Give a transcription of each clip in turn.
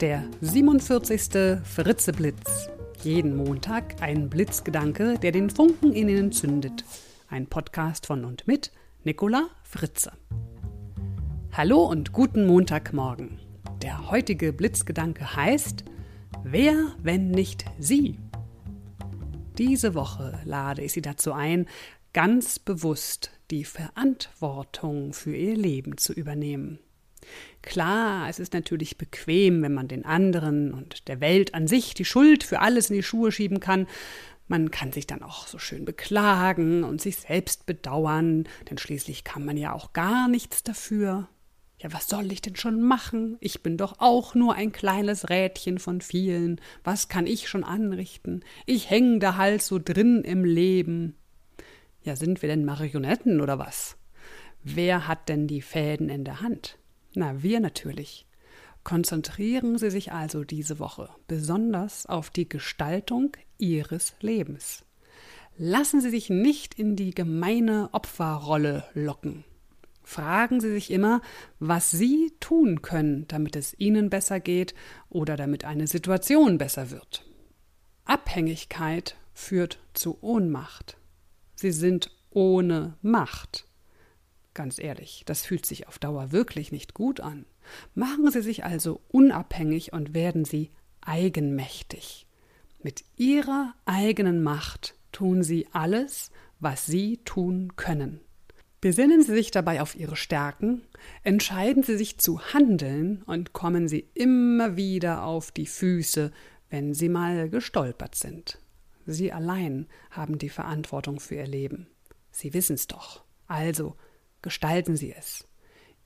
Der 47. Fritzeblitz. Jeden Montag ein Blitzgedanke, der den Funken in Ihnen zündet. Ein Podcast von und mit Nicola Fritze. Hallo und guten Montagmorgen. Der heutige Blitzgedanke heißt Wer, wenn nicht Sie? Diese Woche lade ich Sie dazu ein, ganz bewusst die Verantwortung für Ihr Leben zu übernehmen. Klar, es ist natürlich bequem, wenn man den anderen und der Welt an sich die Schuld für alles in die Schuhe schieben kann. Man kann sich dann auch so schön beklagen und sich selbst bedauern, denn schließlich kann man ja auch gar nichts dafür. Ja, was soll ich denn schon machen? Ich bin doch auch nur ein kleines Rädchen von vielen. Was kann ich schon anrichten? Ich häng da halt so drin im Leben. Ja, sind wir denn Marionetten oder was? Wer hat denn die Fäden in der Hand? Na, wir natürlich. Konzentrieren Sie sich also diese Woche besonders auf die Gestaltung Ihres Lebens. Lassen Sie sich nicht in die gemeine Opferrolle locken. Fragen Sie sich immer, was Sie tun können, damit es Ihnen besser geht oder damit eine Situation besser wird. Abhängigkeit führt zu Ohnmacht. Sie sind ohne Macht. Ganz ehrlich, das fühlt sich auf Dauer wirklich nicht gut an. Machen Sie sich also unabhängig und werden Sie eigenmächtig. Mit Ihrer eigenen Macht tun Sie alles, was Sie tun können. Besinnen Sie sich dabei auf Ihre Stärken, entscheiden Sie sich zu handeln und kommen Sie immer wieder auf die Füße, wenn Sie mal gestolpert sind. Sie allein haben die Verantwortung für Ihr Leben. Sie wissen's doch. Also gestalten Sie es.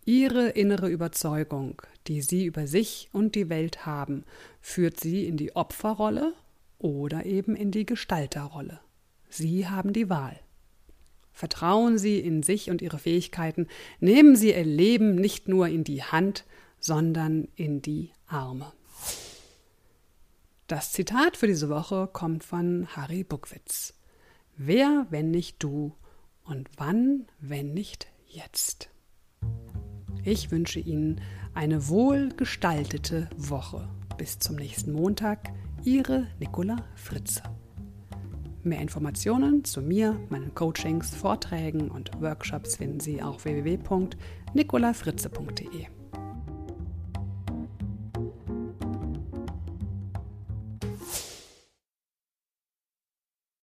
Ihre innere Überzeugung, die Sie über sich und die Welt haben, führt Sie in die Opferrolle oder eben in die Gestalterrolle. Sie haben die Wahl. Vertrauen Sie in sich und Ihre Fähigkeiten, nehmen Sie Ihr Leben nicht nur in die Hand, sondern in die Arme. Das Zitat für diese Woche kommt von Harry Buckwitz. Wer, wenn nicht du? Und wann, wenn nicht jetzt? Ich wünsche Ihnen eine wohlgestaltete Woche. Bis zum nächsten Montag. Ihre Nicola Fritze. Mehr Informationen zu mir, meinen Coachings, Vorträgen und Workshops finden Sie auf www.nicolafritze.de.